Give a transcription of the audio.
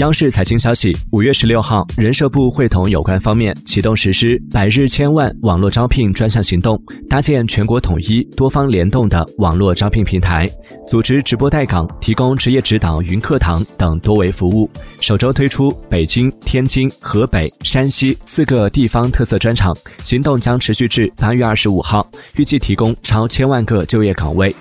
央视财经消息五月十六号人社部会同有关方面启动实施百日千万网络招聘专项行动搭建全国统一多方联动的网络招聘平台组织直播带岗提供职业指导云课堂等多维服务。首周推出北京天津河北山西四个地方特色专场行动将持续至八月二十五号预计提供超千万个就业岗位。